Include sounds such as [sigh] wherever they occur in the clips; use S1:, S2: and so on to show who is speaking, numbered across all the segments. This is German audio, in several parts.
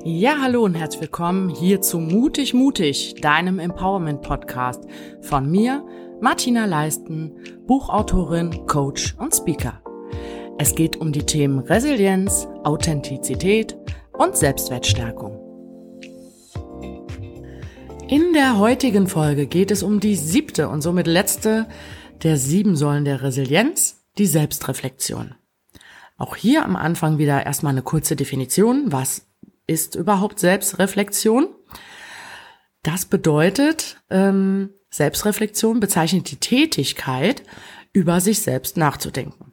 S1: Ja, hallo und herzlich willkommen hier zu Mutig Mutig, deinem Empowerment Podcast von mir, Martina Leisten, Buchautorin, Coach und Speaker. Es geht um die Themen Resilienz, Authentizität und Selbstwertstärkung. In der heutigen Folge geht es um die siebte und somit letzte der sieben Säulen der Resilienz, die Selbstreflexion. Auch hier am Anfang wieder erstmal eine kurze Definition. Was ist überhaupt Selbstreflexion? Das bedeutet, ähm, Selbstreflexion bezeichnet die Tätigkeit, über sich selbst nachzudenken.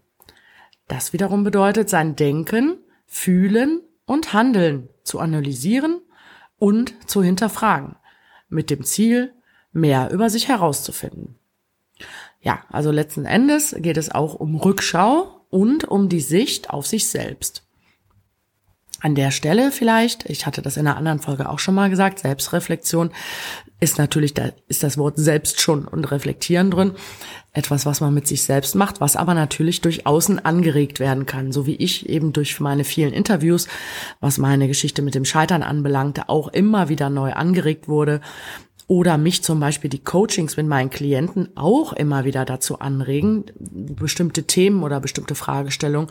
S1: Das wiederum bedeutet, sein Denken, Fühlen und Handeln zu analysieren und zu hinterfragen, mit dem Ziel, mehr über sich herauszufinden. Ja, also letzten Endes geht es auch um Rückschau und um die Sicht auf sich selbst. An der Stelle vielleicht, ich hatte das in einer anderen Folge auch schon mal gesagt, Selbstreflexion ist natürlich, da ist das Wort selbst schon und reflektieren drin. Etwas, was man mit sich selbst macht, was aber natürlich durch außen angeregt werden kann. So wie ich eben durch meine vielen Interviews, was meine Geschichte mit dem Scheitern anbelangte, auch immer wieder neu angeregt wurde. Oder mich zum Beispiel die Coachings mit meinen Klienten auch immer wieder dazu anregen, bestimmte Themen oder bestimmte Fragestellungen,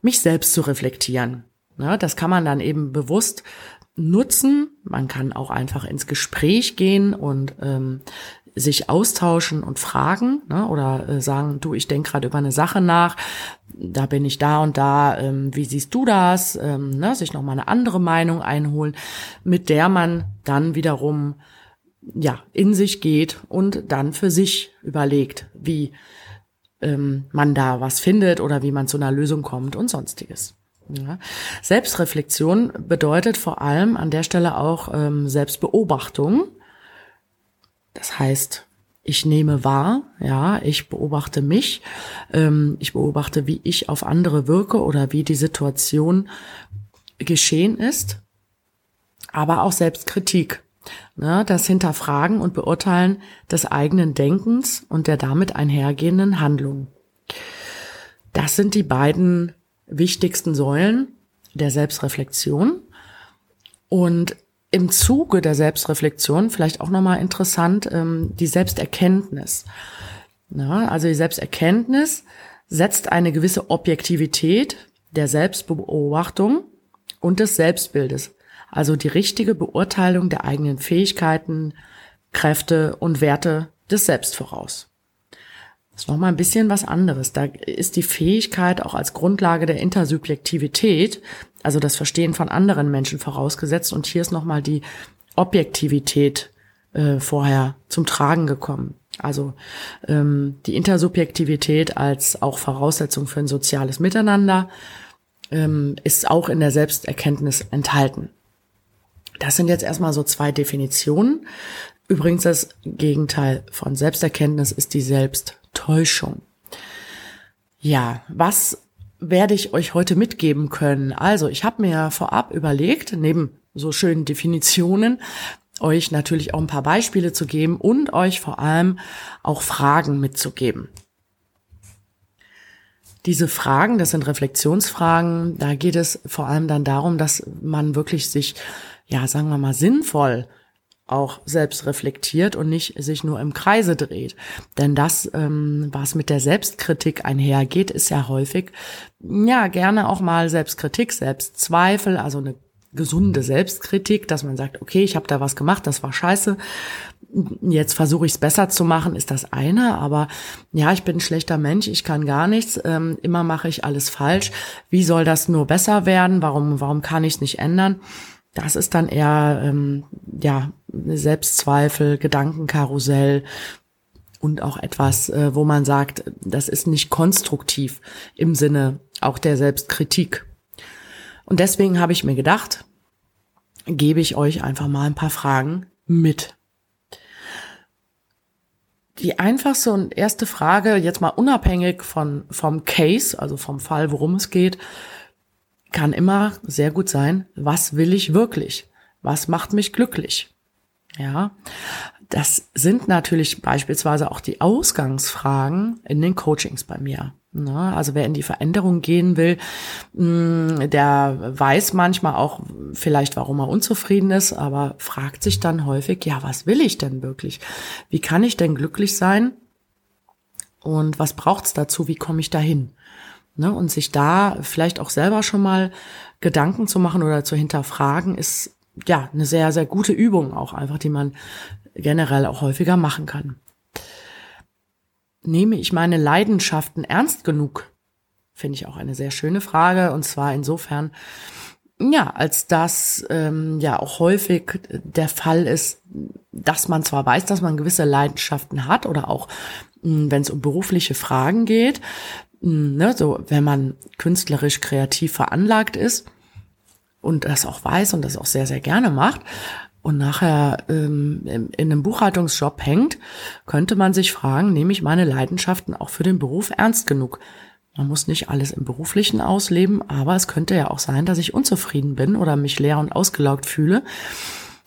S1: mich selbst zu reflektieren. Ja, das kann man dann eben bewusst nutzen. Man kann auch einfach ins Gespräch gehen und ähm, sich austauschen und fragen ne, oder äh, sagen, du, ich denke gerade über eine Sache nach, da bin ich da und da, ähm, wie siehst du das? Ähm, ne, sich nochmal eine andere Meinung einholen, mit der man dann wiederum ja in sich geht und dann für sich überlegt, wie ähm, man da was findet oder wie man zu einer Lösung kommt und sonstiges. Ja. Selbstreflexion bedeutet vor allem an der Stelle auch ähm, Selbstbeobachtung. Das heißt, ich nehme wahr, ja, ich beobachte mich, ähm, ich beobachte, wie ich auf andere wirke oder wie die Situation geschehen ist, aber auch Selbstkritik. Ne, das Hinterfragen und Beurteilen des eigenen Denkens und der damit einhergehenden Handlung. Das sind die beiden wichtigsten Säulen der Selbstreflexion. Und im Zuge der Selbstreflexion vielleicht auch nochmal interessant, ähm, die Selbsterkenntnis. Ja, also die Selbsterkenntnis setzt eine gewisse Objektivität der Selbstbeobachtung und des Selbstbildes, also die richtige Beurteilung der eigenen Fähigkeiten, Kräfte und Werte des Selbst voraus. Das ist nochmal ein bisschen was anderes. Da ist die Fähigkeit auch als Grundlage der Intersubjektivität, also das Verstehen von anderen Menschen vorausgesetzt. Und hier ist nochmal die Objektivität äh, vorher zum Tragen gekommen. Also ähm, die Intersubjektivität als auch Voraussetzung für ein soziales Miteinander ähm, ist auch in der Selbsterkenntnis enthalten. Das sind jetzt erstmal so zwei Definitionen. Übrigens das Gegenteil von Selbsterkenntnis ist die Selbst Täuschung. Ja, was werde ich euch heute mitgeben können? Also, ich habe mir vorab überlegt, neben so schönen Definitionen, euch natürlich auch ein paar Beispiele zu geben und euch vor allem auch Fragen mitzugeben. Diese Fragen, das sind Reflexionsfragen, da geht es vor allem dann darum, dass man wirklich sich, ja, sagen wir mal, sinnvoll auch selbst reflektiert und nicht sich nur im Kreise dreht. Denn das, ähm, was mit der Selbstkritik einhergeht, ist ja häufig, ja, gerne auch mal Selbstkritik, Selbstzweifel, also eine gesunde Selbstkritik, dass man sagt, okay, ich habe da was gemacht, das war scheiße. Jetzt versuche ich es besser zu machen, ist das eine. Aber ja, ich bin ein schlechter Mensch, ich kann gar nichts. Ähm, immer mache ich alles falsch. Wie soll das nur besser werden? Warum, warum kann ich es nicht ändern? Das ist dann eher ähm, ja Selbstzweifel, Gedankenkarussell und auch etwas, äh, wo man sagt, das ist nicht konstruktiv im Sinne auch der Selbstkritik. Und deswegen habe ich mir gedacht, gebe ich euch einfach mal ein paar Fragen mit. Die einfachste und erste Frage, jetzt mal unabhängig von, vom Case, also vom Fall, worum es geht, kann immer sehr gut sein, was will ich wirklich? Was macht mich glücklich? Ja, das sind natürlich beispielsweise auch die Ausgangsfragen in den Coachings bei mir. Ne? Also wer in die Veränderung gehen will, mm, der weiß manchmal auch vielleicht, warum er unzufrieden ist, aber fragt sich dann häufig, ja, was will ich denn wirklich? Wie kann ich denn glücklich sein? Und was braucht's dazu? Wie komme ich dahin? Ne? Und sich da vielleicht auch selber schon mal Gedanken zu machen oder zu hinterfragen, ist ja eine sehr, sehr gute Übung auch einfach, die man generell auch häufiger machen kann. Nehme ich meine Leidenschaften ernst genug? Finde ich auch eine sehr schöne Frage. Und zwar insofern, ja, als das ähm, ja auch häufig der Fall ist, dass man zwar weiß, dass man gewisse Leidenschaften hat oder auch, hm, wenn es um berufliche Fragen geht, hm, ne, so wenn man künstlerisch kreativ veranlagt ist und das auch weiß und das auch sehr, sehr gerne macht, und nachher ähm, in einem Buchhaltungsjob hängt, könnte man sich fragen, nehme ich meine Leidenschaften auch für den Beruf ernst genug? Man muss nicht alles im Beruflichen ausleben, aber es könnte ja auch sein, dass ich unzufrieden bin oder mich leer und ausgelaugt fühle,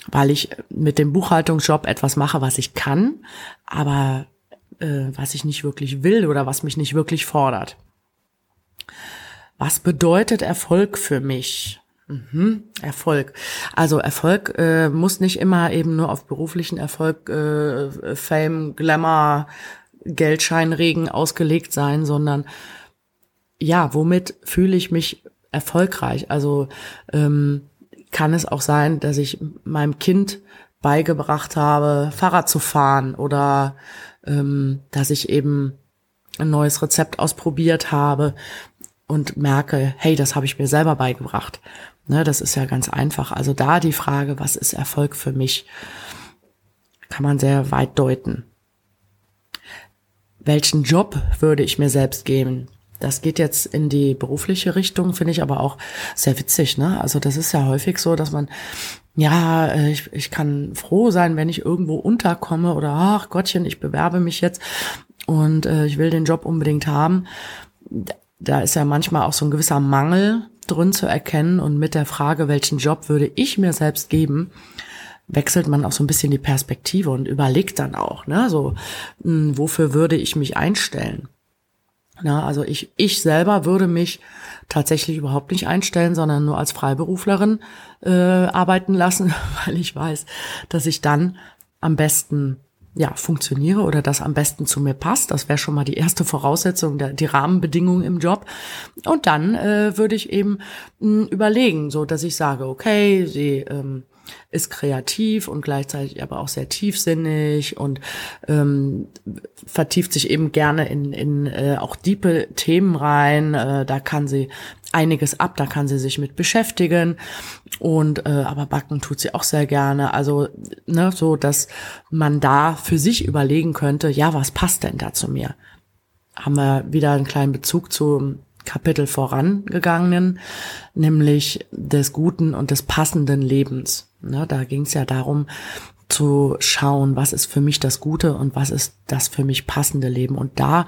S1: weil ich mit dem Buchhaltungsjob etwas mache, was ich kann, aber äh, was ich nicht wirklich will oder was mich nicht wirklich fordert. Was bedeutet Erfolg für mich? Mhm. Erfolg. Also Erfolg äh, muss nicht immer eben nur auf beruflichen Erfolg, äh, Fame, Glamour, Geldscheinregen ausgelegt sein, sondern ja, womit fühle ich mich erfolgreich? Also ähm, kann es auch sein, dass ich meinem Kind beigebracht habe, Fahrrad zu fahren oder ähm, dass ich eben ein neues Rezept ausprobiert habe und merke, hey, das habe ich mir selber beigebracht. Ne, das ist ja ganz einfach. Also da die Frage, was ist Erfolg für mich, kann man sehr weit deuten. Welchen Job würde ich mir selbst geben? Das geht jetzt in die berufliche Richtung, finde ich aber auch sehr witzig. Ne? Also das ist ja häufig so, dass man, ja, äh, ich, ich kann froh sein, wenn ich irgendwo unterkomme oder ach Gottchen, ich bewerbe mich jetzt und äh, ich will den Job unbedingt haben. Da ist ja manchmal auch so ein gewisser Mangel drin zu erkennen und mit der Frage, welchen Job würde ich mir selbst geben, wechselt man auch so ein bisschen die Perspektive und überlegt dann auch, ne, so, mh, hm, wofür würde ich mich einstellen? Na, also ich, ich selber würde mich tatsächlich überhaupt nicht einstellen, sondern nur als Freiberuflerin äh, arbeiten lassen, [laughs] weil ich weiß, dass ich dann am besten ja, funktioniere oder das am besten zu mir passt. Das wäre schon mal die erste Voraussetzung, die Rahmenbedingungen im Job. Und dann äh, würde ich eben mh, hm, überlegen, so dass ich sage, okay, sie ähm, ist kreativ und gleichzeitig aber auch sehr tiefsinnig und ähm, vertieft sich eben gerne in, in äh, auch diepe Themen rein. Äh, da kann sie einiges ab, da kann sie sich mit beschäftigen und äh, aber backen tut sie auch sehr gerne. Also ne, so, dass man da für sich überlegen könnte, ja, was passt denn da zu mir? Haben wir wieder einen kleinen Bezug zum Kapitel vorangegangenen, nämlich des guten und des passenden Lebens. Ne, da ging es ja darum zu schauen, was ist für mich das Gute und was ist das für mich passende Leben. Und da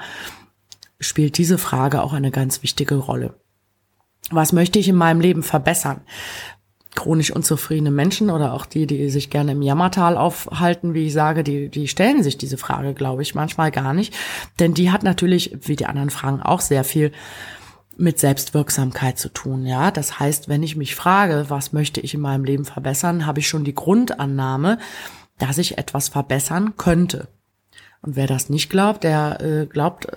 S1: spielt diese Frage auch eine ganz wichtige Rolle. Was möchte ich in meinem Leben verbessern? Chronisch unzufriedene Menschen oder auch die, die sich gerne im Jammertal aufhalten, wie ich sage, die, die stellen sich diese Frage, glaube ich, manchmal gar nicht. Denn die hat natürlich, wie die anderen Fragen, auch sehr viel mit Selbstwirksamkeit zu tun, ja. Das heißt, wenn ich mich frage, was möchte ich in meinem Leben verbessern, habe ich schon die Grundannahme, dass ich etwas verbessern könnte. Und wer das nicht glaubt, der äh, glaubt,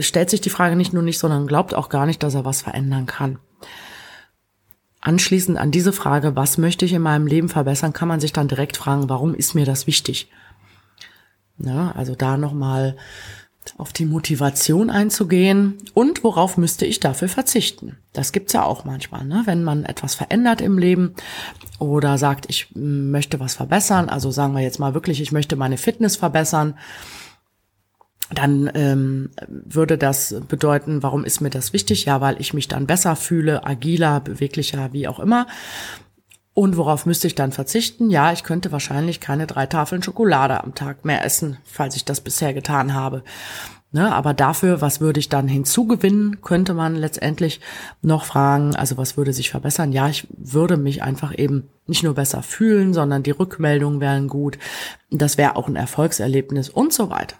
S1: stellt sich die Frage nicht nur nicht, sondern glaubt auch gar nicht, dass er was verändern kann. Anschließend an diese Frage, was möchte ich in meinem Leben verbessern, kann man sich dann direkt fragen, warum ist mir das wichtig? Ja, also da nochmal auf die Motivation einzugehen und worauf müsste ich dafür verzichten. Das gibt's ja auch manchmal, ne? wenn man etwas verändert im Leben oder sagt, ich möchte was verbessern, also sagen wir jetzt mal wirklich, ich möchte meine Fitness verbessern, dann ähm, würde das bedeuten, warum ist mir das wichtig? Ja, weil ich mich dann besser fühle, agiler, beweglicher, wie auch immer. Und worauf müsste ich dann verzichten? Ja, ich könnte wahrscheinlich keine drei Tafeln Schokolade am Tag mehr essen, falls ich das bisher getan habe. Ne, aber dafür, was würde ich dann hinzugewinnen, könnte man letztendlich noch fragen, also was würde sich verbessern? Ja, ich würde mich einfach eben nicht nur besser fühlen, sondern die Rückmeldungen wären gut. Das wäre auch ein Erfolgserlebnis und so weiter.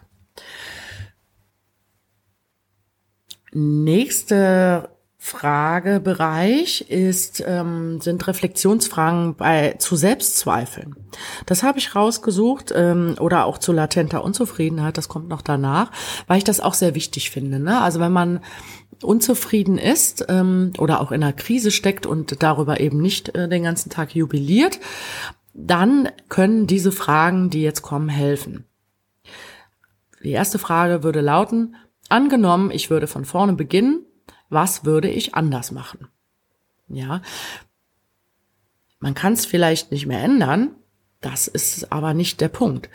S1: Nächste Fragebereich ist, ähm, sind Reflexionsfragen bei, zu Selbstzweifeln. Das habe ich rausgesucht ähm, oder auch zu latenter Unzufriedenheit, das kommt noch danach, weil ich das auch sehr wichtig finde. Ne? Also wenn man unzufrieden ist ähm, oder auch in einer Krise steckt und darüber eben nicht äh, den ganzen Tag jubiliert, dann können diese Fragen, die jetzt kommen, helfen. Die erste Frage würde lauten, angenommen, ich würde von vorne beginnen was würde ich anders machen? Ja, man kann es vielleicht nicht mehr ändern, das ist aber nicht der Punkt,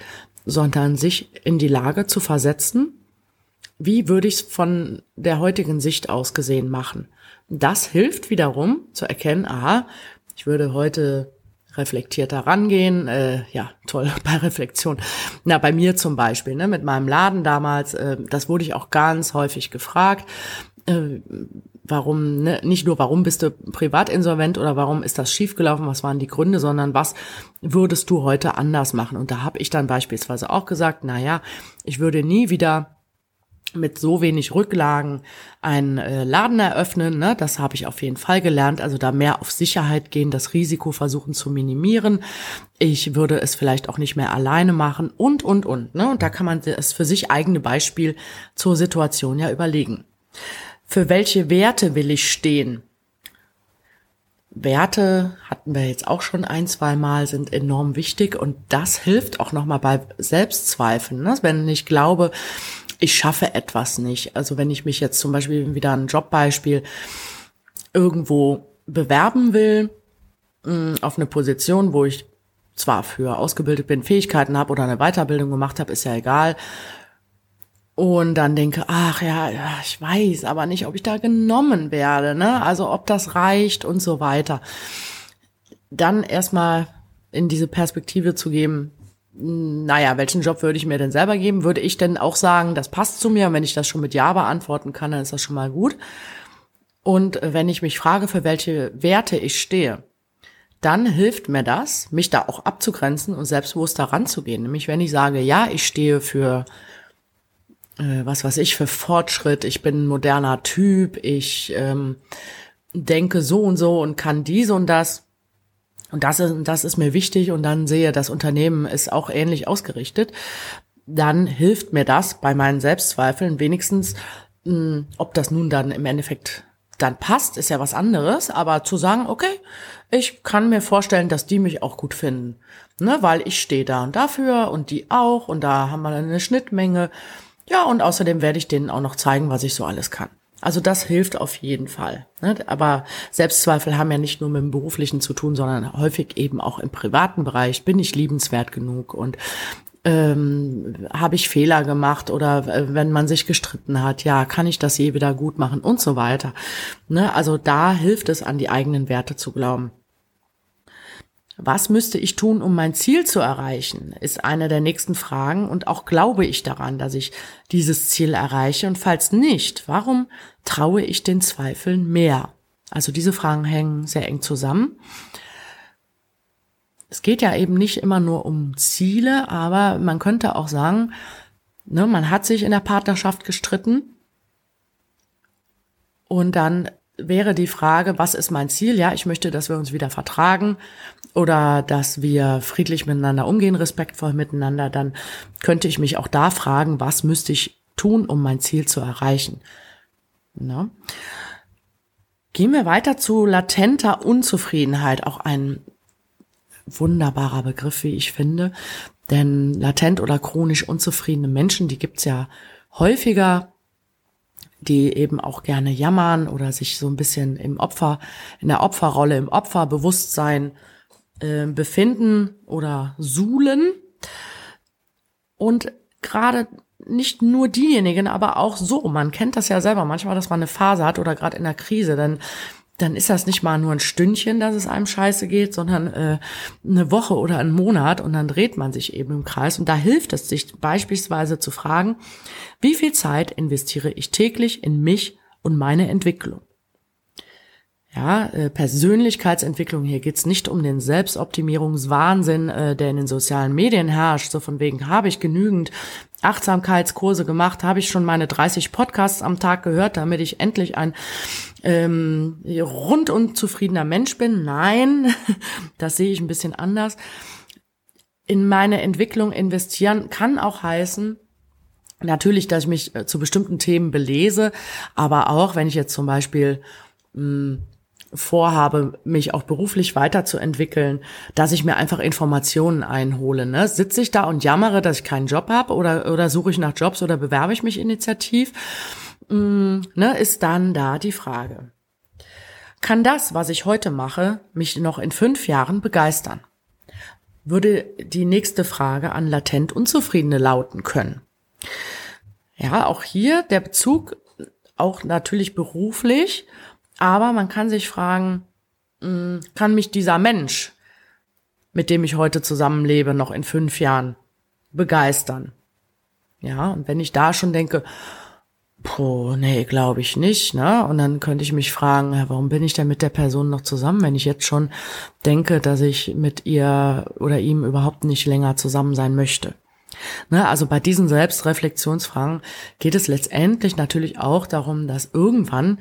S1: sondern sich in die Lage zu versetzen, wie würde ich es von der heutigen Sicht aus gesehen machen. Das hilft wiederum zu erkennen, aha, ich würde heute reflektierter rangehen. Äh, ja, toll [laughs] bei Reflexion. Na, bei mir zum Beispiel, ne, mit meinem Laden damals, äh, das wurde ich auch ganz häufig gefragt äh, warum, ne, nicht nur warum bist du privat insolvent oder warum ist das schiefgelaufen, was waren die Gründe, sondern was würdest du heute anders machen? Und da habe ich dann beispielsweise auch gesagt, na ja, ich würde nie wieder mit so wenig Rücklagen einen äh, Laden eröffnen. Ne? Das habe ich auf jeden Fall gelernt. Also da mehr auf Sicherheit gehen, das Risiko versuchen zu minimieren. Ich würde es vielleicht auch nicht mehr alleine machen und, und, und. Ne? Und da kann man das für sich eigene Beispiel zur Situation ja überlegen für welche Werte will ich stehen? Werte hatten wir jetzt auch schon ein, zwei Mal, sind enorm wichtig und das hilft auch nochmal bei Selbstzweifeln. Ne? Wenn ich glaube, ich schaffe etwas nicht. Also wenn ich mich jetzt zum Beispiel wieder ein Jobbeispiel irgendwo bewerben will, mm, auf eine Position, wo ich zwar für ausgebildet bin, Fähigkeiten habe oder eine Weiterbildung gemacht habe, ist ja egal und dann denke, ach ja, ich weiß aber nicht, ob ich da genommen werde, ne? Also ob das reicht und so weiter. Dann erstmal in diese Perspektive zu geben, naja, welchen Job würde ich mir denn selber geben? Würde ich denn auch sagen, das passt zu mir? Und wenn ich das schon mit Ja beantworten kann, dann ist das schon mal gut. Und wenn ich mich frage, für welche Werte ich stehe, dann hilft mir das, mich da auch abzugrenzen und selbstbewusst da ranzugehen. Nämlich wenn ich sage, ja, ich stehe für äh, was weiß ich, für Fortschritt, ich bin ein moderner Typ, ich ähm, denke so und so und kann dies und das. Und das ist, das ist mir wichtig und dann sehe, das Unternehmen ist auch ähnlich ausgerichtet, dann hilft mir das bei meinen Selbstzweifeln wenigstens, mh, hm, ob das nun dann im Endeffekt dann passt, ist ja was anderes, aber zu sagen, okay, ich kann mir vorstellen, dass die mich auch gut finden, ne, weil ich stehe da und dafür und die auch und da haben wir eine Schnittmenge. Ja, und außerdem werde ich denen auch noch zeigen, was ich so alles kann. Also das hilft auf jeden Fall. Ne? Aber Selbstzweifel haben ja nicht nur mit dem beruflichen zu tun, sondern häufig eben auch im privaten Bereich. Bin ich liebenswert genug und ähm, habe ich Fehler gemacht oder äh, wenn man sich gestritten hat, ja, kann ich das je wieder gut machen und so weiter. Ne? Also da hilft es, an die eigenen Werte zu glauben. Was müsste ich tun, um mein Ziel zu erreichen, ist eine der nächsten Fragen und auch glaube ich daran, dass ich dieses Ziel erreiche und falls nicht, warum traue ich den Zweifeln mehr? Also diese Fragen hängen sehr eng zusammen. Es geht ja eben nicht immer nur um Ziele, aber man könnte auch sagen, ne, man hat sich in der Partnerschaft gestritten und dann wäre die Frage, was ist mein Ziel? Ja, ich möchte, dass wir uns wieder vertragen oder dass wir friedlich miteinander umgehen, respektvoll miteinander. Dann könnte ich mich auch da fragen, was müsste ich tun, um mein Ziel zu erreichen? Na? Gehen wir weiter zu latenter Unzufriedenheit, auch ein wunderbarer Begriff, wie ich finde. Denn latent oder chronisch unzufriedene Menschen, die gibt's ja häufiger die eben auch gerne jammern oder sich so ein bisschen im Opfer, in der Opferrolle, im Opferbewusstsein äh, befinden oder suhlen. Und gerade nicht nur diejenigen, aber auch so. Man kennt das ja selber manchmal, dass man eine Phase hat oder gerade in der Krise, dann dann ist das nicht mal nur ein Stündchen, dass es einem scheiße geht, sondern äh, eine Woche oder einen Monat und dann dreht man sich eben im Kreis. Und da hilft es sich beispielsweise zu fragen, wie viel Zeit investiere ich täglich in mich und meine Entwicklung? Ja, äh, Persönlichkeitsentwicklung, hier geht's nicht um den Selbstoptimierungswahnsinn, äh, der in den sozialen Medien herrscht, so von wegen, habe ich genügend Achtsamkeitskurse gemacht, habe ich schon meine 30 Podcasts am Tag gehört, damit ich endlich ein ähm, rundum zufriedener Mensch bin. Nein, [laughs] das sehe ich ein bisschen anders. In meine Entwicklung investieren kann auch heißen, natürlich, dass ich mich äh, zu bestimmten Themen belese, aber auch, wenn ich jetzt zum Beispiel mh, hm, vorhabe, mich auch beruflich weiterzuentwickeln, dass ich mir einfach Informationen einhole. Ne? Sitze ich da und jammere, dass ich keinen Job habe oder, oder suche ich nach Jobs oder bewerbe ich mich initiativ? Mm, ne, ist dann da die Frage. Kann das, was ich heute mache, mich noch in fünf Jahren begeistern? Würde die nächste Frage an latent Unzufriedene lauten können. Ja, auch hier der Bezug, auch natürlich beruflich, aber man kann sich fragen, mm, kann mich dieser Mensch, mit dem ich heute zusammenlebe, noch in fünf Jahren begeistern? Ja, und wenn ich da schon denke, Puh, nee, glaube ich nicht, ne? Und dann könnte ich mich fragen, warum bin ich denn mit der Person noch zusammen, wenn ich jetzt schon denke, dass ich mit ihr oder ihm überhaupt nicht länger zusammen sein möchte. Ne, also bei diesen Selbstreflexionsfragen geht es letztendlich natürlich auch darum, dass irgendwann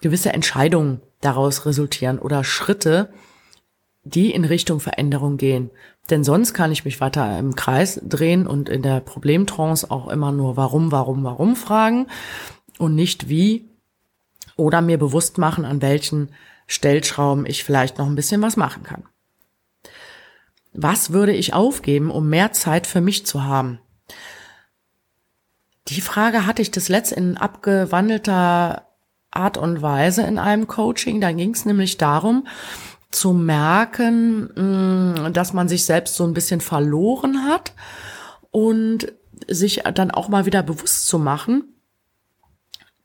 S1: gewisse Entscheidungen daraus resultieren oder Schritte, die in Richtung Veränderung gehen. Denn sonst kann ich mich weiter im Kreis drehen und in der Problemtrance auch immer nur warum, warum, warum fragen und nicht wie oder mir bewusst machen, an welchen Stellschrauben ich vielleicht noch ein bisschen was machen kann. Was würde ich aufgeben, um mehr Zeit für mich zu haben? Die Frage hatte ich das letzte in abgewandelter Art und Weise in einem Coaching. Da ging es nämlich darum, zu merken, mm, dass man sich selbst so ein bisschen verloren hat und sich dann auch mal wieder bewusst zu machen,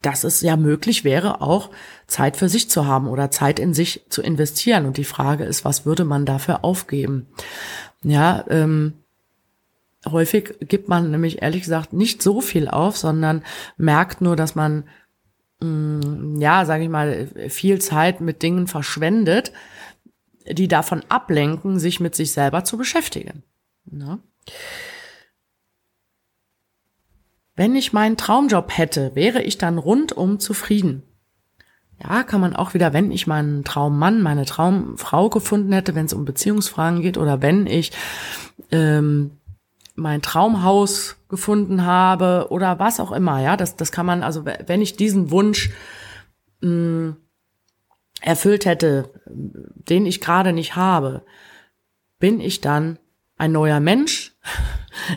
S1: dass es ja möglich wäre, auch Zeit für sich zu haben oder Zeit in sich zu investieren. Und die Frage ist, was würde man dafür aufgeben? Ja, ähm, häufig gibt man nämlich ehrlich gesagt nicht so viel auf, sondern merkt nur, dass man, ja, sage ich mal, viel Zeit mit Dingen verschwendet, die davon ablenken, sich mit sich selber zu beschäftigen. Ne? Wenn ich meinen Traumjob hätte, wäre ich dann rundum zufrieden. Ja, kann man auch wieder, wenn ich meinen Traummann, meine Traumfrau gefunden hätte, wenn es um Beziehungsfragen geht, oder wenn ich ähm, mein Traumhaus gefunden habe oder was auch immer, ja, das, das kann man, also wenn ich diesen Wunsch mh, erfüllt hätte, den ich gerade nicht habe, bin ich dann ein neuer Mensch?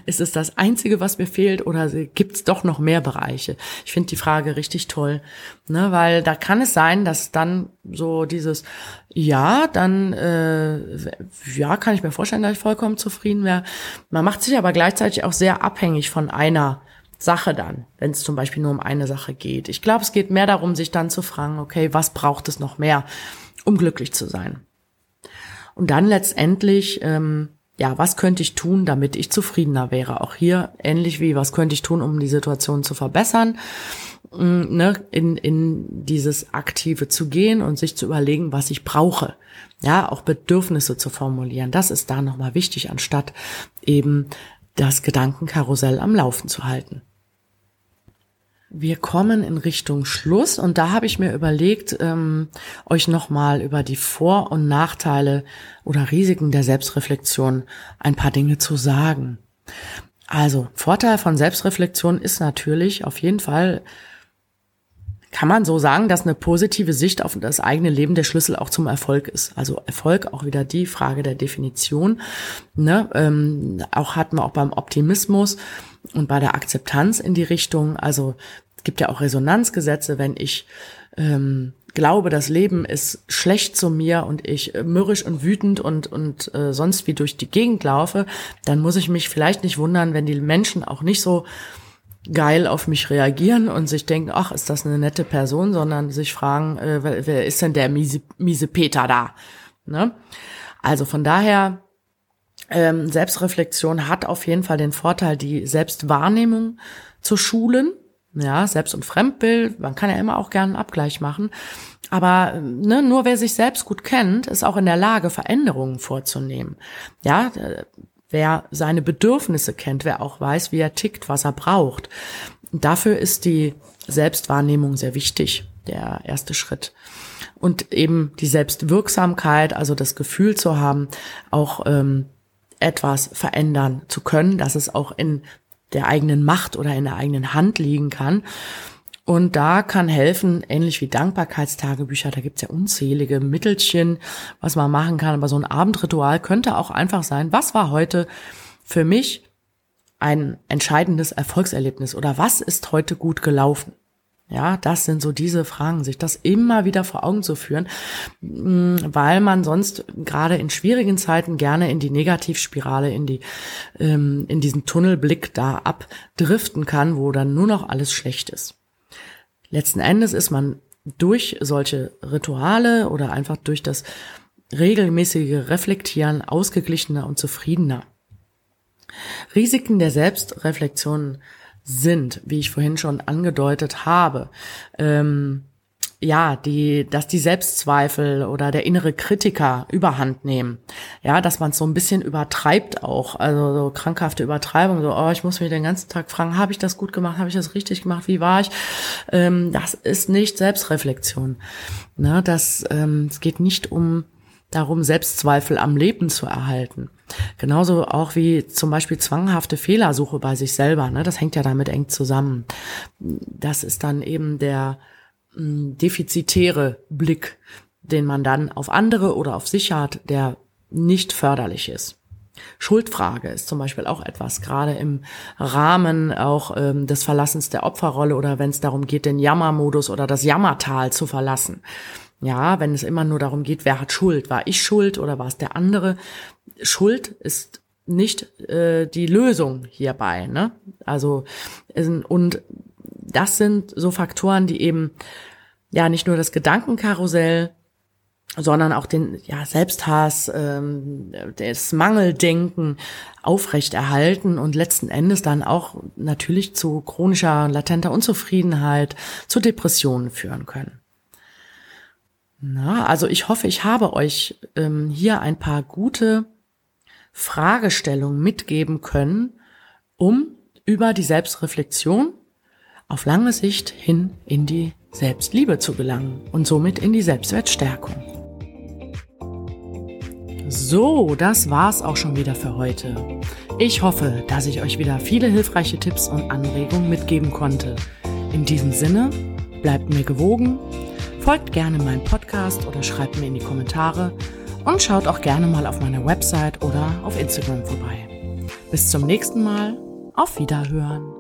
S1: Ist es das Einzige, was mir fehlt oder gibt es doch noch mehr Bereiche? Ich finde die Frage richtig toll, ne, weil da kann es sein, dass dann so dieses, ja, dann, äh, ja, kann ich mir vorstellen, dass ich vollkommen zufrieden wäre. Man macht sich aber gleichzeitig auch sehr abhängig von einer Sache dann, wenn es zum Beispiel nur um eine Sache geht. Ich glaube, es geht mehr darum, sich dann zu fragen, okay, was braucht es noch mehr, um glücklich zu sein? Und dann letztendlich, ähm, ja, was könnte ich tun, damit ich zufriedener wäre? Auch hier ähnlich wie, was könnte ich tun, um die Situation zu verbessern? Mm, ne, in, in dieses Aktive zu gehen und sich zu überlegen, was ich brauche. Ja, auch Bedürfnisse zu formulieren. Das ist da nochmal wichtig, anstatt eben das Gedankenkarussell am Laufen zu halten. Wir kommen in Richtung Schluss und da habe ich mir überlegt, ähm, euch nochmal über die Vor- und Nachteile oder Risiken der Selbstreflexion ein paar Dinge zu sagen. Also, Vorteil von Selbstreflexion ist natürlich auf jeden Fall, kann man so sagen, dass eine positive Sicht auf das eigene Leben der Schlüssel auch zum Erfolg ist. Also Erfolg auch wieder die Frage der Definition. Ne? Ähm, auch hatten wir auch beim Optimismus und bei der Akzeptanz in die Richtung. Also es gibt ja auch Resonanzgesetze, wenn ich ähm, glaube, das Leben ist schlecht zu mir und ich äh, mürrisch und wütend und, und äh, sonst wie durch die Gegend laufe, dann muss ich mich vielleicht nicht wundern, wenn die Menschen auch nicht so geil auf mich reagieren und sich denken, ach, ist das eine nette Person, sondern sich fragen, äh, wer, wer ist denn der miese, miese Peter da? Ne? Also von daher, ähm, Selbstreflexion hat auf jeden Fall den Vorteil, die Selbstwahrnehmung zu schulen. Ja, Selbst- und Fremdbild, man kann ja immer auch gerne einen Abgleich machen. Aber ne, nur wer sich selbst gut kennt, ist auch in der Lage, Veränderungen vorzunehmen. Ja, äh, wer seine Bedürfnisse kennt, wer auch weiß, wie er tickt, was er braucht. dafür ist die Selbstwahrnehmung sehr wichtig, der erste Schritt. Und eben die Selbstwirksamkeit, also das Gefühl zu haben, auch ähm, etwas verändern zu können, dass es auch in der eigenen Macht oder in der eigenen Hand liegen kann. Und da kann helfen, ähnlich wie Dankbarkeitstagebücher, da gibt's ja unzählige Mittelchen, was man machen kann. Aber so ein Abendritual könnte auch einfach sein, was war heute für mich ein entscheidendes Erfolgserlebnis oder was ist heute gut gelaufen? Ja, das sind so diese Fragen, sich das immer wieder vor Augen zu führen, mm, weil man sonst gerade in schwierigen Zeiten gerne in die Negativspirale, in die, ähm, in diesen Tunnelblick da abdriften kann, wo dann nur noch alles schlecht ist. Letzten Endes ist man durch solche Rituale oder einfach durch das regelmäßige Reflektieren ausgeglichener und zufriedener. Risiken der Selbstreflexion sind, wie ich vorhin schon angedeutet habe, ähm, ja, die, dass die Selbstzweifel oder der innere Kritiker überhand nehmen. Ja, dass man es so ein bisschen übertreibt auch. Also so krankhafte Übertreibung, so, oh, ich muss mich den ganzen Tag fragen, habe ich das gut gemacht, habe ich das richtig gemacht, wie war ich? Ähm, das ist nicht Selbstreflexion. Ne, das, ähm, es geht nicht um darum, Selbstzweifel am Leben zu erhalten. Genauso auch wie zum Beispiel zwanghafte Fehlersuche bei sich selber. Ne? Das hängt ja damit eng zusammen. Das ist dann eben der mh, mm, defizitäre Blick, den man dann auf andere oder auf sich hat, der nicht förderlich ist. Schuldfrage ist zum Beispiel auch etwas, gerade im Rahmen auch ähm, des Verlassens der Opferrolle oder wenn es darum geht, den Jammermodus oder das Jammertal zu verlassen. Ja, wenn es immer nur darum geht, wer hat Schuld? War ich schuld oder war es der andere? Schuld ist nicht äh, die Lösung hierbei. Ne? Also und das sind so Faktoren, die eben ja nicht nur das Gedankenkarussell, sondern auch den ja, Selbsthass, ähm, das Mangeldenken aufrechterhalten und letzten Endes dann auch natürlich zu chronischer latenter Unzufriedenheit, zu Depressionen führen können. Na, also ich hoffe, ich habe euch ähm, hier ein paar gute Fragestellungen mitgeben können, um über die Selbstreflexion auf lange Sicht hin in die Selbstliebe zu gelangen und somit in die Selbstwertstärkung. So, das war's auch schon wieder für heute. Ich hoffe, dass ich euch wieder viele hilfreiche Tipps und Anregungen mitgeben konnte. In diesem Sinne, bleibt mir gewogen Folgt gerne meinem Podcast oder schreibt mir in die Kommentare und schaut auch gerne mal auf meiner Website oder auf Instagram vorbei. Bis zum nächsten Mal. Auf Wiederhören.